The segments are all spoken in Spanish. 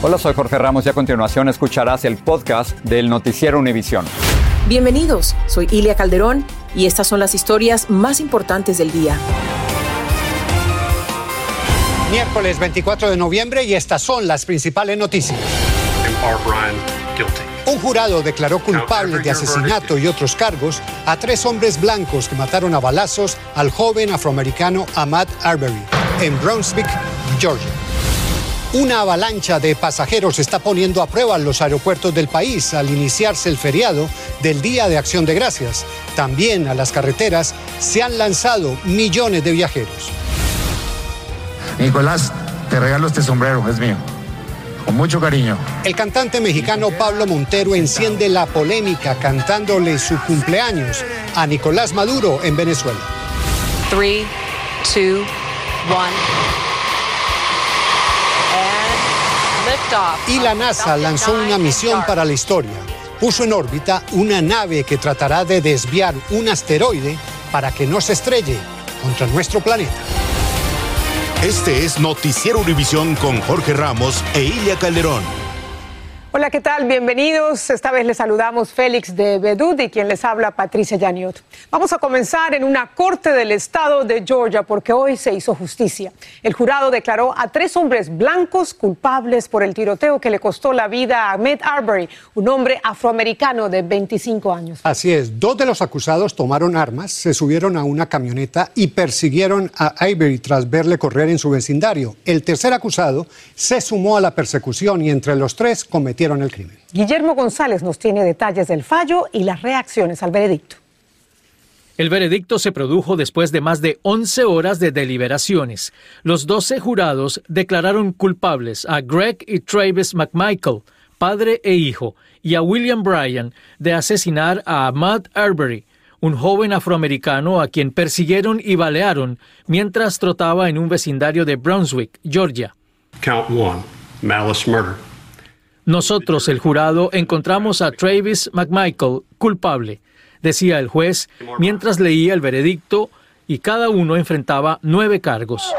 Hola, soy Jorge Ramos y a continuación escucharás el podcast del Noticiero Univisión. Bienvenidos, soy Ilia Calderón y estas son las historias más importantes del día. Miércoles 24 de noviembre y estas son las principales noticias. Un jurado declaró culpable de asesinato y otros cargos a tres hombres blancos que mataron a balazos al joven afroamericano Ahmad Arbery en Brownsville, Georgia. Una avalancha de pasajeros está poniendo a prueba los aeropuertos del país al iniciarse el feriado del Día de Acción de Gracias. También a las carreteras se han lanzado millones de viajeros. Nicolás, te regalo este sombrero, es mío. Con mucho cariño. El cantante mexicano Pablo Montero enciende la polémica cantándole su cumpleaños a Nicolás Maduro en Venezuela. 3, 2, 1. Y la NASA lanzó una misión para la historia. Puso en órbita una nave que tratará de desviar un asteroide para que no se estrelle contra nuestro planeta. Este es Noticiero Univisión con Jorge Ramos e Ilia Calderón. Hola, ¿qué tal? Bienvenidos. Esta vez les saludamos Félix de Bedud y quien les habla Patricia Yaniot. Vamos a comenzar en una corte del estado de Georgia porque hoy se hizo justicia. El jurado declaró a tres hombres blancos culpables por el tiroteo que le costó la vida a Ahmed Arbery, un hombre afroamericano de 25 años. Así es, dos de los acusados tomaron armas, se subieron a una camioneta y persiguieron a Arbery tras verle correr en su vecindario. El tercer acusado se sumó a la persecución y entre los tres el crimen. Guillermo González nos tiene detalles del fallo y las reacciones al veredicto. El veredicto se produjo después de más de 11 horas de deliberaciones. Los 12 jurados declararon culpables a Greg y Travis McMichael, padre e hijo, y a William Bryan de asesinar a Ahmad Arbery, un joven afroamericano a quien persiguieron y balearon mientras trotaba en un vecindario de Brunswick, Georgia. Count one, malice murder. Nosotros, el jurado, encontramos a Travis McMichael culpable, decía el juez mientras leía el veredicto y cada uno enfrentaba nueve cargos.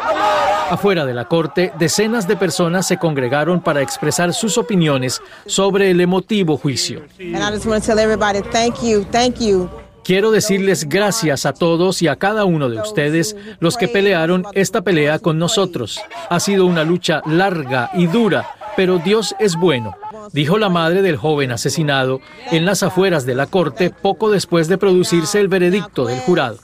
Afuera de la corte, decenas de personas se congregaron para expresar sus opiniones sobre el emotivo juicio. Quiero decirles gracias a todos y a cada uno de ustedes los que pelearon esta pelea con nosotros. Ha sido una lucha larga y dura pero Dios es bueno, dijo la madre del joven asesinado en las afueras de la corte poco después de producirse el veredicto del jurado.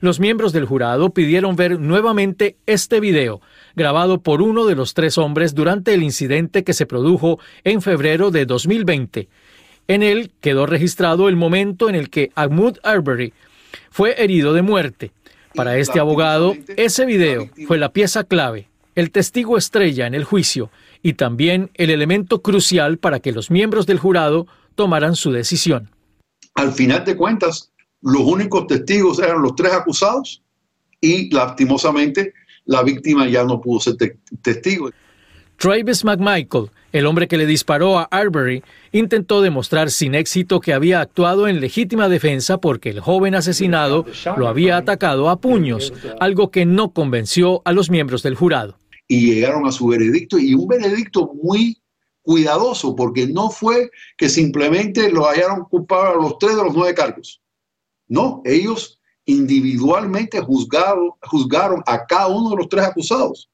Los miembros del jurado pidieron ver nuevamente este video, grabado por uno de los tres hombres durante el incidente que se produjo en febrero de 2020. En él quedó registrado el momento en el que Ahmud Arbery fue herido de muerte. Para este abogado, ese video fue la pieza clave, el testigo estrella en el juicio y también el elemento crucial para que los miembros del jurado tomaran su decisión. Al final de cuentas, los únicos testigos eran los tres acusados y lastimosamente la víctima ya no pudo ser testigo. Travis McMichael, el hombre que le disparó a Arbery, intentó demostrar sin éxito que había actuado en legítima defensa porque el joven asesinado lo había atacado a puños, algo que no convenció a los miembros del jurado y llegaron a su veredicto y un veredicto muy cuidadoso porque no fue que simplemente lo hallaron culpable a los tres de los nueve cargos. No, ellos individualmente juzgado, juzgaron a cada uno de los tres acusados.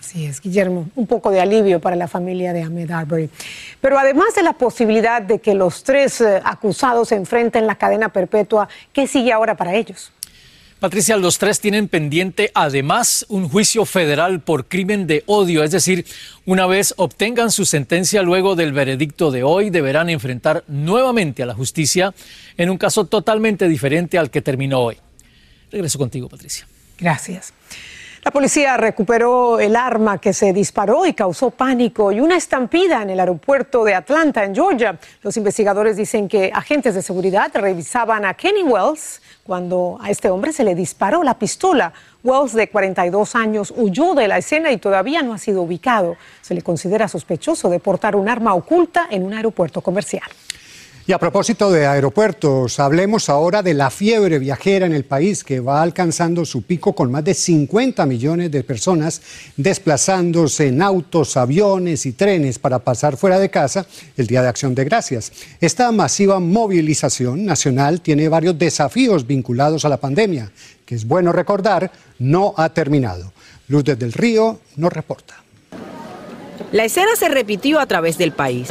Así es, Guillermo, un poco de alivio para la familia de Ahmed Arbery. Pero además de la posibilidad de que los tres eh, acusados se enfrenten la cadena perpetua, ¿qué sigue ahora para ellos? Patricia, los tres tienen pendiente además un juicio federal por crimen de odio, es decir, una vez obtengan su sentencia luego del veredicto de hoy, deberán enfrentar nuevamente a la justicia en un caso totalmente diferente al que terminó hoy. Regreso contigo, Patricia. Gracias. La policía recuperó el arma que se disparó y causó pánico y una estampida en el aeropuerto de Atlanta, en Georgia. Los investigadores dicen que agentes de seguridad revisaban a Kenny Wells cuando a este hombre se le disparó la pistola. Wells, de 42 años, huyó de la escena y todavía no ha sido ubicado. Se le considera sospechoso de portar un arma oculta en un aeropuerto comercial. Y a propósito de aeropuertos, hablemos ahora de la fiebre viajera en el país que va alcanzando su pico con más de 50 millones de personas desplazándose en autos, aviones y trenes para pasar fuera de casa el Día de Acción de Gracias. Esta masiva movilización nacional tiene varios desafíos vinculados a la pandemia, que es bueno recordar, no ha terminado. Luz desde el Río nos reporta. La escena se repitió a través del país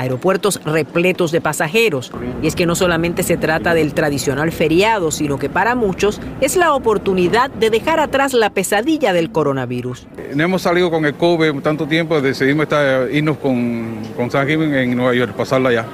aeropuertos repletos de pasajeros. Y es que no solamente se trata del tradicional feriado, sino que para muchos es la oportunidad de dejar atrás la pesadilla del coronavirus. No hemos salido con el COVID tanto tiempo, decidimos estar, irnos con, con San en Nueva York, pasarla allá.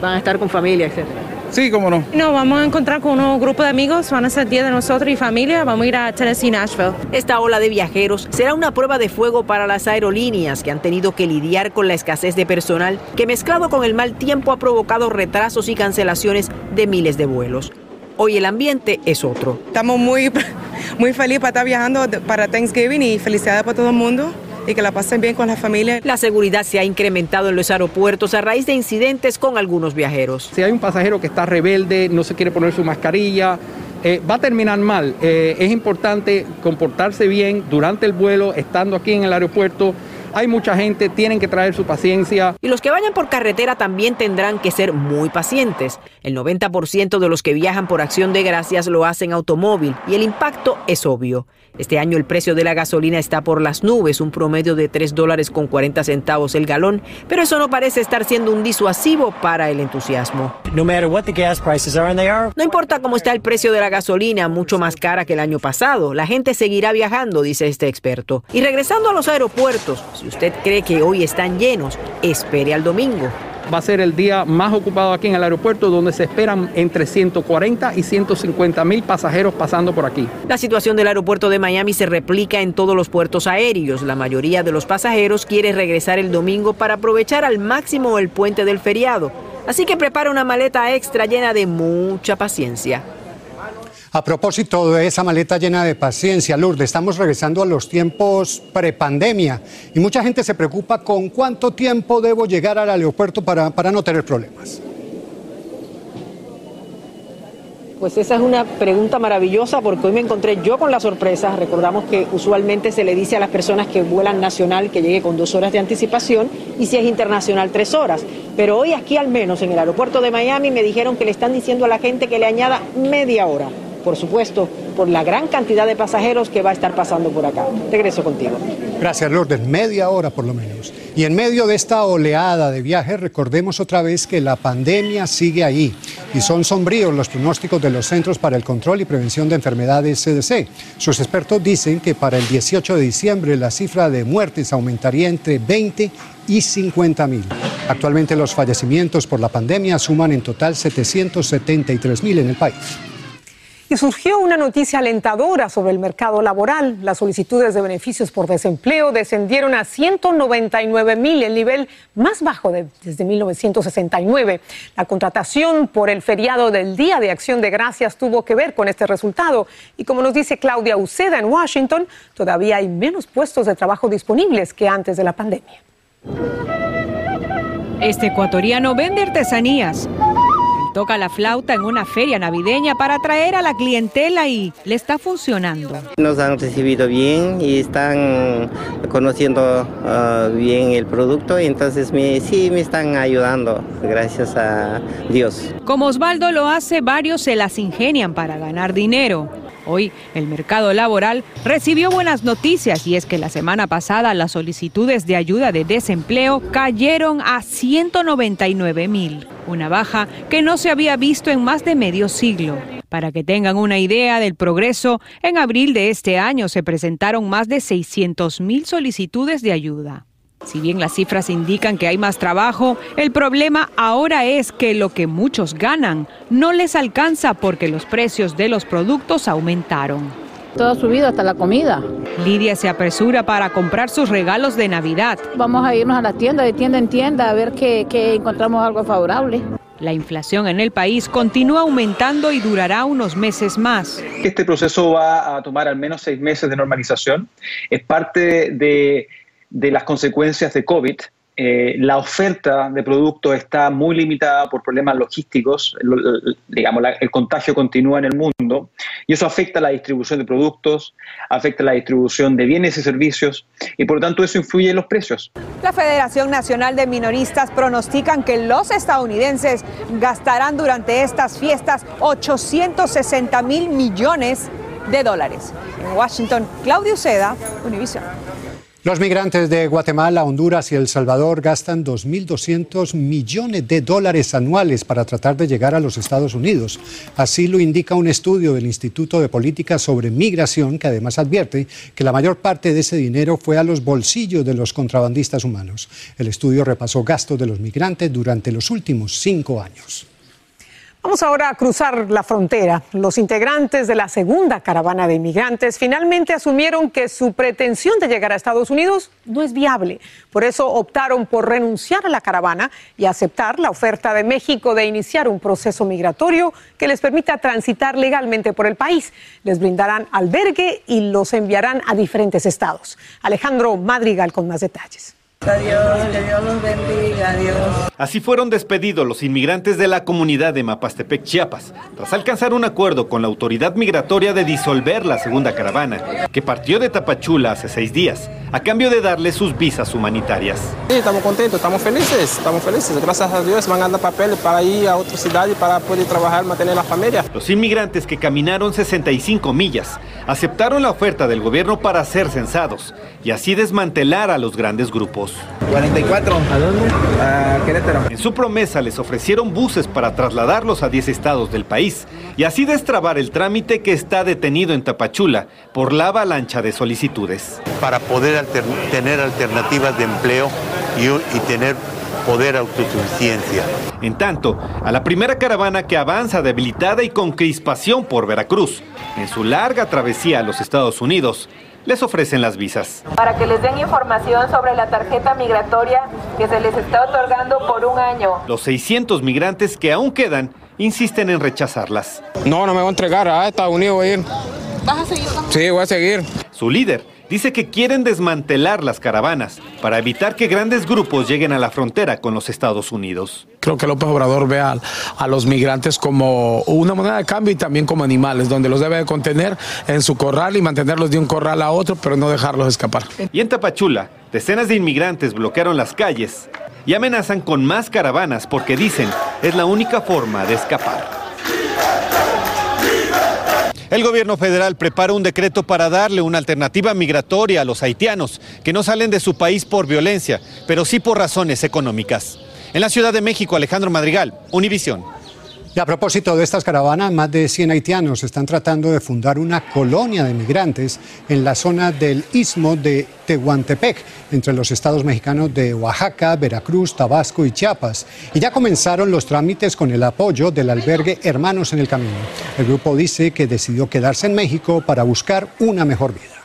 Van a estar con familia, etcétera. Sí, cómo no. No, vamos a encontrar con un grupo de amigos, van a ser día de nosotros y familia, vamos a ir a Tennessee, Nashville. Esta ola de viajeros será una prueba de fuego para las aerolíneas que han tenido que lidiar con la escasez de personal que mezclado con el mal tiempo ha provocado retrasos y cancelaciones de miles de vuelos. Hoy el ambiente es otro. Estamos muy, muy felices para estar viajando para Thanksgiving y felicidades para todo el mundo y que la pasen bien con la familia. La seguridad se ha incrementado en los aeropuertos a raíz de incidentes con algunos viajeros. Si hay un pasajero que está rebelde, no se quiere poner su mascarilla, eh, va a terminar mal. Eh, es importante comportarse bien durante el vuelo, estando aquí en el aeropuerto hay mucha gente, tienen que traer su paciencia. Y los que vayan por carretera también tendrán que ser muy pacientes. El 90% de los que viajan por acción de gracias lo hacen automóvil y el impacto es obvio. Este año el precio de la gasolina está por las nubes, un promedio de 3 dólares con 40 centavos el galón, pero eso no parece estar siendo un disuasivo para el entusiasmo. No importa cómo está el precio de la gasolina, mucho más cara que el año pasado, la gente seguirá viajando, dice este experto. Y regresando a los aeropuertos, si usted cree que hoy están llenos, espere al domingo va a ser el día más ocupado aquí en el aeropuerto, donde se esperan entre 140 y 150 mil pasajeros pasando por aquí. La situación del aeropuerto de Miami se replica en todos los puertos aéreos. La mayoría de los pasajeros quiere regresar el domingo para aprovechar al máximo el puente del feriado. Así que prepara una maleta extra llena de mucha paciencia. A propósito de esa maleta llena de paciencia, Lourdes, estamos regresando a los tiempos prepandemia y mucha gente se preocupa con cuánto tiempo debo llegar al aeropuerto para, para no tener problemas. Pues esa es una pregunta maravillosa porque hoy me encontré yo con la sorpresa. Recordamos que usualmente se le dice a las personas que vuelan nacional que llegue con dos horas de anticipación y si es internacional tres horas. Pero hoy aquí al menos en el aeropuerto de Miami me dijeron que le están diciendo a la gente que le añada media hora por supuesto, por la gran cantidad de pasajeros que va a estar pasando por acá. Regreso contigo. Gracias, Lourdes. Media hora por lo menos. Y en medio de esta oleada de viajes, recordemos otra vez que la pandemia sigue ahí y son sombríos los pronósticos de los Centros para el Control y Prevención de Enfermedades CDC. Sus expertos dicen que para el 18 de diciembre la cifra de muertes aumentaría entre 20 y 50 mil. Actualmente los fallecimientos por la pandemia suman en total 773 mil en el país. Surgió una noticia alentadora sobre el mercado laboral. Las solicitudes de beneficios por desempleo descendieron a 199 mil, el nivel más bajo desde 1969. La contratación por el feriado del Día de Acción de Gracias tuvo que ver con este resultado. Y como nos dice Claudia Uceda en Washington, todavía hay menos puestos de trabajo disponibles que antes de la pandemia. Este ecuatoriano vende artesanías toca la flauta en una feria navideña para atraer a la clientela y le está funcionando. Nos han recibido bien y están conociendo ah, bien el producto, entonces me, sí me están ayudando, gracias a Dios. Como Osvaldo lo hace, varios se las ingenian para ganar dinero. Hoy el mercado laboral recibió buenas noticias y es que la semana pasada las solicitudes de ayuda de desempleo cayeron a 199 mil, una baja que no se había visto en más de medio siglo. Para que tengan una idea del progreso, en abril de este año se presentaron más de 600 mil solicitudes de ayuda. Si bien las cifras indican que hay más trabajo, el problema ahora es que lo que muchos ganan no les alcanza porque los precios de los productos aumentaron. Todo ha subido hasta la comida. Lidia se apresura para comprar sus regalos de Navidad. Vamos a irnos a la tienda, de tienda en tienda, a ver que, encontramos algo favorable. La inflación en el país continúa aumentando y durará unos meses más. Este proceso va a tomar al menos seis meses de normalización. Es parte de de las consecuencias de COVID. Eh, la oferta de productos está muy limitada por problemas logísticos, digamos, el contagio continúa en el mundo y eso afecta la distribución de productos, afecta la distribución de bienes y servicios y por lo tanto eso influye en los precios. La Federación Nacional de Minoristas pronostican que los estadounidenses gastarán durante estas fiestas 860 mil millones de dólares. En Washington, Claudio Seda, Univision. Los migrantes de Guatemala, Honduras y El Salvador gastan 2.200 millones de dólares anuales para tratar de llegar a los Estados Unidos. Así lo indica un estudio del Instituto de Política sobre Migración, que además advierte que la mayor parte de ese dinero fue a los bolsillos de los contrabandistas humanos. El estudio repasó gastos de los migrantes durante los últimos cinco años. Vamos ahora a cruzar la frontera. Los integrantes de la segunda caravana de inmigrantes finalmente asumieron que su pretensión de llegar a Estados Unidos no es viable. Por eso optaron por renunciar a la caravana y aceptar la oferta de México de iniciar un proceso migratorio que les permita transitar legalmente por el país. Les brindarán albergue y los enviarán a diferentes estados. Alejandro Madrigal con más detalles. Adiós, que Dios los bendiga, adiós. Así fueron despedidos los inmigrantes de la comunidad de Mapastepec, Chiapas, tras alcanzar un acuerdo con la autoridad migratoria de disolver la segunda caravana, que partió de Tapachula hace seis días, a cambio de darle sus visas humanitarias. Sí, estamos contentos, estamos felices, estamos felices. Gracias a Dios van a dar papeles para ir a otra ciudad y para poder trabajar, mantener la familia. Los inmigrantes que caminaron 65 millas aceptaron la oferta del gobierno para ser censados y así desmantelar a los grandes grupos. 44. ¿A dónde? A Querétaro. En su promesa les ofrecieron buses para trasladarlos a 10 estados del país y así destrabar el trámite que está detenido en Tapachula por la avalancha de solicitudes. Para poder tener alternativas de empleo y, y tener poder autosuficiencia. En tanto, a la primera caravana que avanza debilitada y con crispación por Veracruz, en su larga travesía a los Estados Unidos, les ofrecen las visas. Para que les den información sobre la tarjeta migratoria que se les está otorgando por un año. Los 600 migrantes que aún quedan insisten en rechazarlas. No, no me voy a entregar, a Estados Unidos voy a ir. ¿Vas a seguir? Sí, voy a seguir. Su líder, dice que quieren desmantelar las caravanas para evitar que grandes grupos lleguen a la frontera con los Estados Unidos. Creo que López Obrador ve a, los migrantes como una moneda de cambio y también como animales, donde los debe de contener en su corral y mantenerlos de un corral a otro, pero no dejarlos escapar. Y en Tapachula, decenas de inmigrantes bloquearon las calles y amenazan con más caravanas porque dicen es la única forma de escapar. El gobierno federal prepara un decreto para darle una alternativa migratoria a los haitianos que no salen de su país por violencia, pero sí por razones económicas. En la Ciudad de México, Alejandro Madrigal, Univisión. Y a propósito de estas caravanas, más de 100 haitianos están tratando de fundar una colonia de migrantes en la zona del istmo de Tehuantepec, entre los estados mexicanos de Oaxaca, Veracruz, Tabasco y Chiapas. Y ya comenzaron los trámites con el apoyo del albergue Hermanos en el Camino. El grupo dice que decidió quedarse en México para buscar una mejor vida.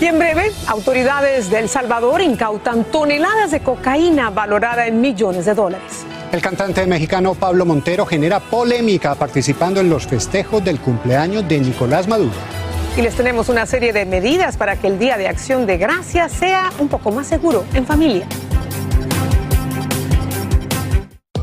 Y en breve, autoridades de El Salvador incautan toneladas de cocaína valorada en millones de dólares. El cantante mexicano Pablo Montero genera polémica participando en los festejos del cumpleaños de Nicolás Maduro. Y les tenemos una serie de medidas para que el Día de Acción de Gracias sea un poco más seguro en familia.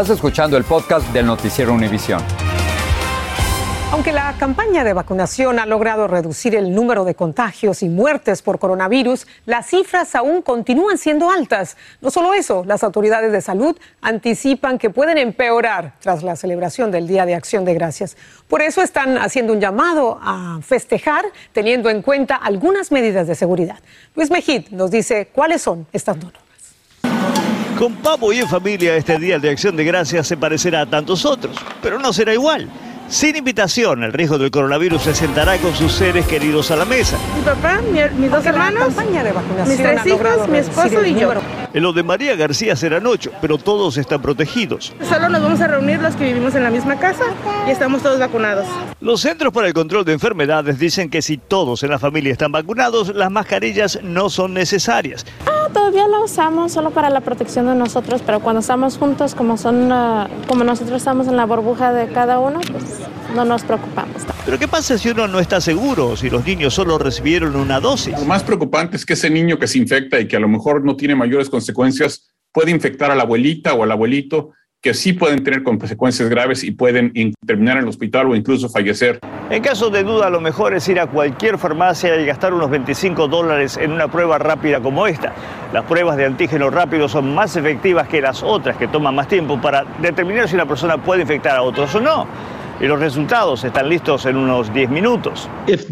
Estás escuchando el podcast del noticiero Univisión. Aunque la campaña de vacunación ha logrado reducir el número de contagios y muertes por coronavirus, las cifras aún continúan siendo altas. No solo eso, las autoridades de salud anticipan que pueden empeorar tras la celebración del Día de Acción de Gracias. Por eso están haciendo un llamado a festejar teniendo en cuenta algunas medidas de seguridad. Luis Mejid nos dice cuáles son estas normas. Con pavo y en familia, este Día de Acción de Gracias se parecerá a tantos otros, pero no será igual. Sin invitación, el riesgo del coronavirus se sentará con sus seres queridos a la mesa. Mi papá, mi- mis dos hermanos, mis tres hijos, mi esposo y yo. En lo de María García serán ocho, pero todos están protegidos. Solo nos vamos a reunir los que vivimos en la misma casa y estamos todos vacunados. Los Centros para el Control de Enfermedades dicen que si todos en la familia están vacunados, las mascarillas no son necesarias. Ah, todavía la usamos solo para la protección de nosotros, pero cuando estamos juntos, como son, ah, como nosotros estamos en la burbuja de cada uno, pues no nos preocupamos. Pero ¿qué pasa si uno no está seguro, si los niños solo recibieron una dosis? Lo más preocupante es que ese niño que se infecta y que a lo mejor no tiene mayores consecuencias puede infectar a la abuelita o al abuelito que sí pueden tener consecuencias graves y pueden in- terminar en el hospital o incluso fallecer. En caso de duda, lo mejor es ir a cualquier farmacia y gastar unos 25 dólares en una prueba rápida como esta. Las pruebas de antígeno rápido son más efectivas que las otras que toman más tiempo para determinar si una persona puede infectar a otros o no. Y los resultados están listos en unos 10 minutos. El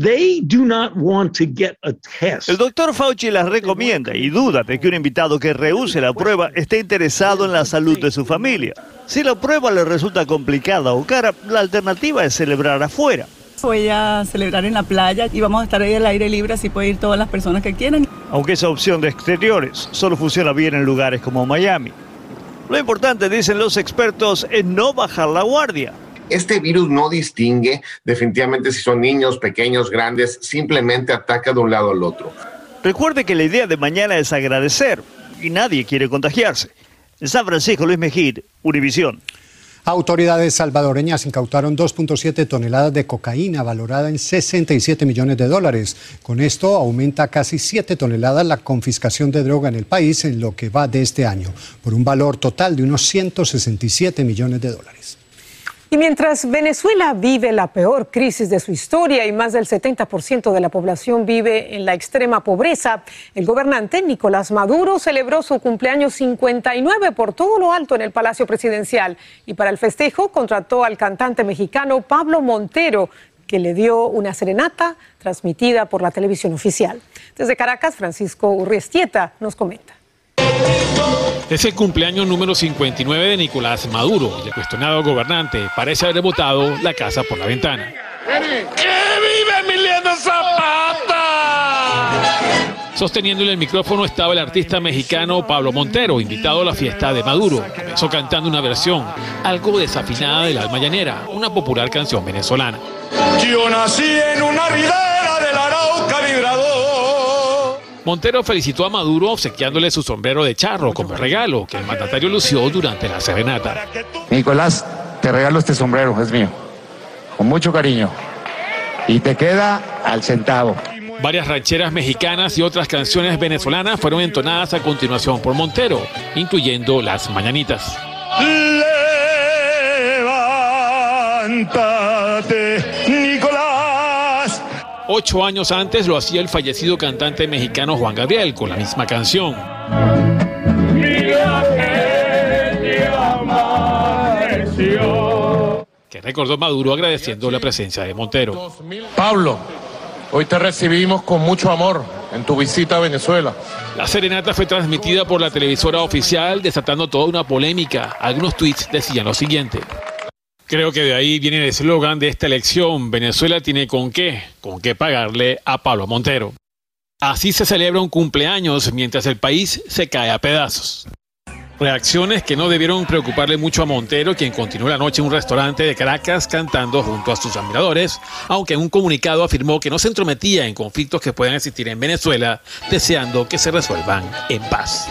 doctor Fauci las recomienda y duda de que un invitado que rehúse la prueba esté interesado en la salud de su familia. Si la prueba le resulta complicada o cara, la alternativa es celebrar afuera. Voy a celebrar en la playa y vamos a estar ahí al aire libre, así pueden ir todas las personas que quieran. aunque esa opción de exteriores solo funciona bien en lugares como Miami. Lo importante, dicen los expertos, es no bajar la guardia. Este virus no distingue definitivamente si son niños, pequeños, grandes, simplemente ataca de un lado al otro. Recuerde que la idea de mañana es agradecer y nadie quiere contagiarse. En San Francisco, Luis Mejid, Univisión. Autoridades salvadoreñas incautaron 2.7 toneladas de cocaína valorada en 67 millones de dólares. Con esto aumenta casi 7 toneladas la confiscación de droga en el país en lo que va de este año, por un valor total de unos 167 millones de dólares. Y mientras Venezuela vive la peor crisis de su historia y más del 70% de la población vive en la extrema pobreza, el gobernante Nicolás Maduro celebró su cumpleaños 59 por todo lo alto en el Palacio Presidencial y para el festejo contrató al cantante mexicano Pablo Montero, que le dio una serenata transmitida por la televisión oficial. Desde Caracas, Francisco Urriestieta nos comenta. Es el cumpleaños número 59 de Nicolás Maduro el cuestionado gobernante parece haber botado la casa por la ventana. ¡Que vive Emiliano Zapata! Sosteniéndole el micrófono estaba el artista mexicano Pablo Montero, invitado a la fiesta de Maduro. Comenzó cantando una versión algo desafinada del Alma Llanera, una popular canción venezolana. Yo nací en una ridera Montero felicitó a Maduro obsequiándole su sombrero de charro como regalo que el mandatario lució durante la serenata. Nicolás, te regalo este sombrero, es mío. Con mucho cariño. Y te queda al centavo. Varias rancheras mexicanas y otras canciones venezolanas fueron entonadas a continuación por Montero, incluyendo Las Mañanitas. Levántate, Ocho años antes lo hacía el fallecido cantante mexicano Juan Gabriel con la misma canción. Que, que recordó Maduro agradeciendo la presencia de Montero. Pablo, Hoy te recibimos con mucho amor en tu visita a Venezuela. La serenata fue transmitida por la televisora oficial, desatando toda una polémica. Algunos tweets decían lo siguiente. Creo que de ahí viene el eslogan de esta elección. Venezuela tiene con qué, con qué pagarle a Pablo Montero. Así se celebra un cumpleaños mientras el país se cae a pedazos. Reacciones que no debieron preocuparle mucho a Montero, quien continuó la noche en un restaurante de Caracas cantando junto a sus admiradores, aunque en un comunicado afirmó que no se entrometía en conflictos que puedan existir en Venezuela, deseando que se resuelvan en paz.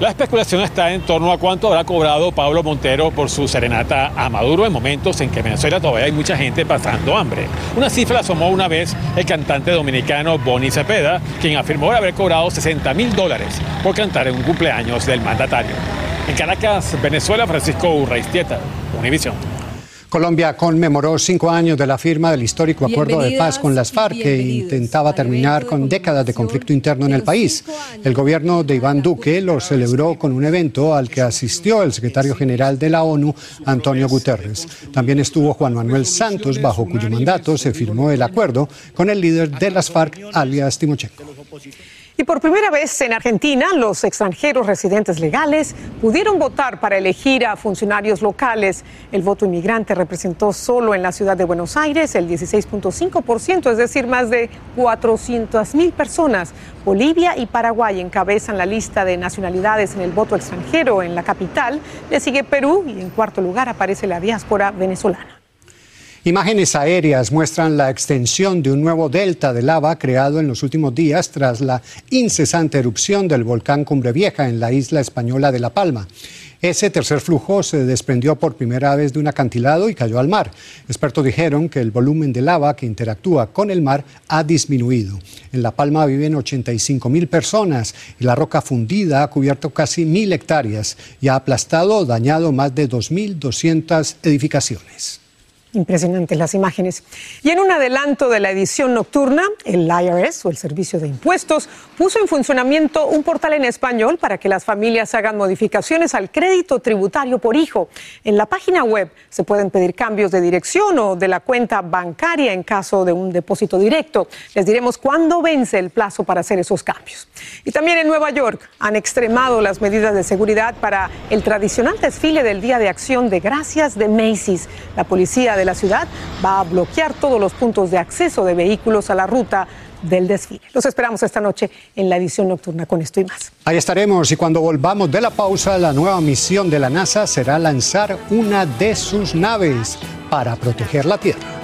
La especulación está en torno a cuánto habrá cobrado Pablo Montero por su serenata a Maduro en momentos en que en Venezuela todavía hay mucha gente pasando hambre. Una cifra asomó una vez el cantante dominicano Bonnie Cepeda, quien afirmó haber cobrado 60 mil dólares por cantar en un cumpleaños del mandatario. En Caracas, Venezuela, Francisco Urraistieta, Univisión. Colombia conmemoró cinco años de la firma del histórico acuerdo de paz con las FARC que intentaba terminar con décadas de conflicto interno en el país. El gobierno de Iván Duque lo celebró con un evento al que asistió el secretario general de la ONU, Antonio Guterres. También estuvo Juan Manuel Santos, bajo cuyo mandato se firmó el acuerdo con el líder de las FARC, alias Timochenko. Y por primera vez en Argentina, los extranjeros residentes legales pudieron votar para elegir a funcionarios locales. El voto inmigrante representó solo en la ciudad de Buenos Aires el 16.5%, es decir, más de 400 mil personas. Bolivia y Paraguay encabezan la lista de nacionalidades en el voto extranjero en la capital. Le sigue Perú y en cuarto lugar aparece la diáspora venezolana. Imágenes aéreas muestran la extensión de un nuevo delta de lava creado en los últimos días tras la incesante erupción del volcán Cumbre Vieja en la isla española de La Palma. Ese tercer flujo se desprendió por primera vez de un acantilado y cayó al mar. Expertos dijeron que el volumen de lava que interactúa con el mar ha disminuido. En La Palma viven 85 mil personas y la roca fundida ha cubierto casi mil hectáreas y ha aplastado o dañado más de 2.200 edificaciones. Impresionantes las imágenes. Y en un adelanto de la edición nocturna, el IRS o el Servicio de Impuestos puso en funcionamiento un portal en español para que las familias hagan modificaciones al crédito tributario por hijo. En la página web se pueden pedir cambios de dirección o de la cuenta bancaria en caso de un depósito directo. Les diremos cuándo vence el plazo para hacer esos cambios. Y también en Nueva York han extremado las medidas de seguridad para el tradicional desfile del Día de Acción de Gracias de Macy's. La policía de la ciudad va a bloquear todos los puntos de acceso de vehículos a la ruta del desfile. Los esperamos esta noche en la edición nocturna con esto y más. Ahí estaremos y cuando volvamos de la pausa, la nueva misión de la NASA será lanzar una de sus naves para proteger la Tierra.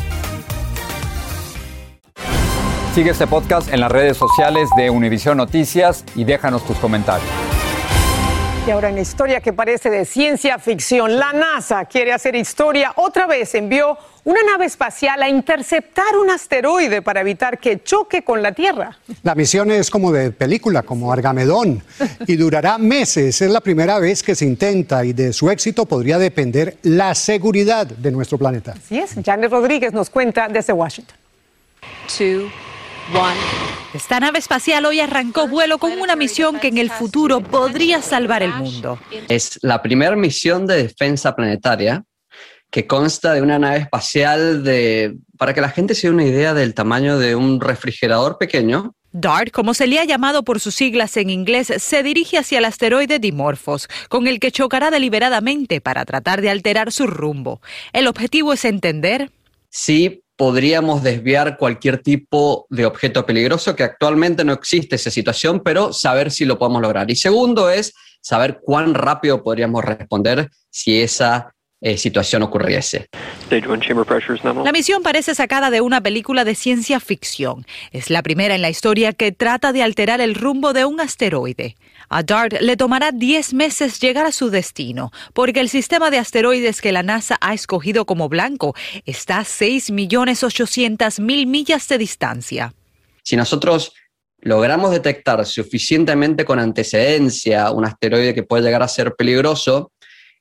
Sigue este podcast en las redes sociales de Univision Noticias y déjanos tus comentarios. Y ahora en historia que parece de ciencia ficción, la NASA quiere hacer historia. Otra vez envió una nave espacial a interceptar un asteroide para evitar que choque con la Tierra. La misión es como de película, como Argamedón, y durará meses. Es la primera vez que se intenta y de su éxito podría depender la seguridad de nuestro planeta. Así es. Janet Rodríguez nos cuenta desde Washington. Esta nave espacial hoy arrancó vuelo con una misión que en el futuro podría salvar el mundo. Es la primera misión de defensa planetaria que consta de una nave espacial de, para que la gente se dé una idea del tamaño de un refrigerador pequeño, DART, como se le ha llamado por sus siglas en inglés, se dirige hacia el asteroide Dimorphos, con el que chocará deliberadamente para tratar de alterar su rumbo. El objetivo es entender si podríamos desviar cualquier tipo de objeto peligroso, que actualmente no existe esa situación, pero saber si lo podemos lograr. Y segundo es saber cuán rápido podríamos responder si esa eh, situación ocurriese. La misión parece sacada de una película de ciencia ficción. Es la primera en la historia que trata de alterar el rumbo de un asteroide. A DART le tomará 10 meses llegar a su destino, porque el sistema de asteroides que la NASA ha escogido como blanco está a 6.800.000 millas de distancia. Si nosotros logramos detectar suficientemente con antecedencia un asteroide que puede llegar a ser peligroso,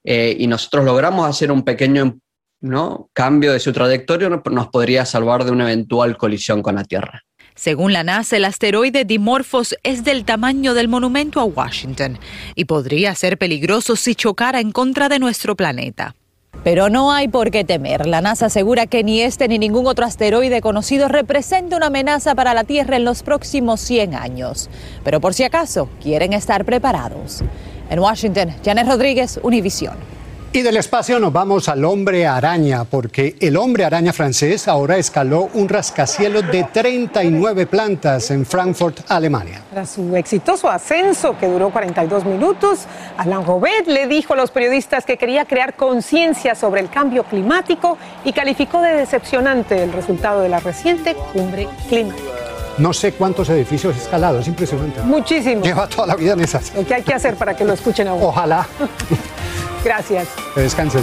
eh, y nosotros logramos hacer un pequeño ¿no? cambio de su trayectoria, nos podría salvar de una eventual colisión con la Tierra. Según la NASA, el asteroide Dimorphos es del tamaño del monumento a Washington y podría ser peligroso si chocara en contra de nuestro planeta. Pero no hay por qué temer. La NASA asegura que ni este ni ningún otro asteroide conocido representa una amenaza para la Tierra en los próximos 100 años. Pero por si acaso, quieren estar preparados. En Washington, Janet Rodríguez, Univisión. Y del espacio nos vamos al hombre araña, porque el hombre araña francés ahora escaló un rascacielos de 39 plantas en Frankfurt, Alemania. Tras su exitoso ascenso, que duró 42 minutos, Alain Robert le dijo a los periodistas que quería crear conciencia sobre el cambio climático y calificó de decepcionante el resultado de la reciente cumbre climática. No sé cuántos edificios escalados, es impresionante. Muchísimo. Lleva toda la vida en esas. Que hay que hacer para que lo escuchen a Ojalá. Gracias. Que descansen.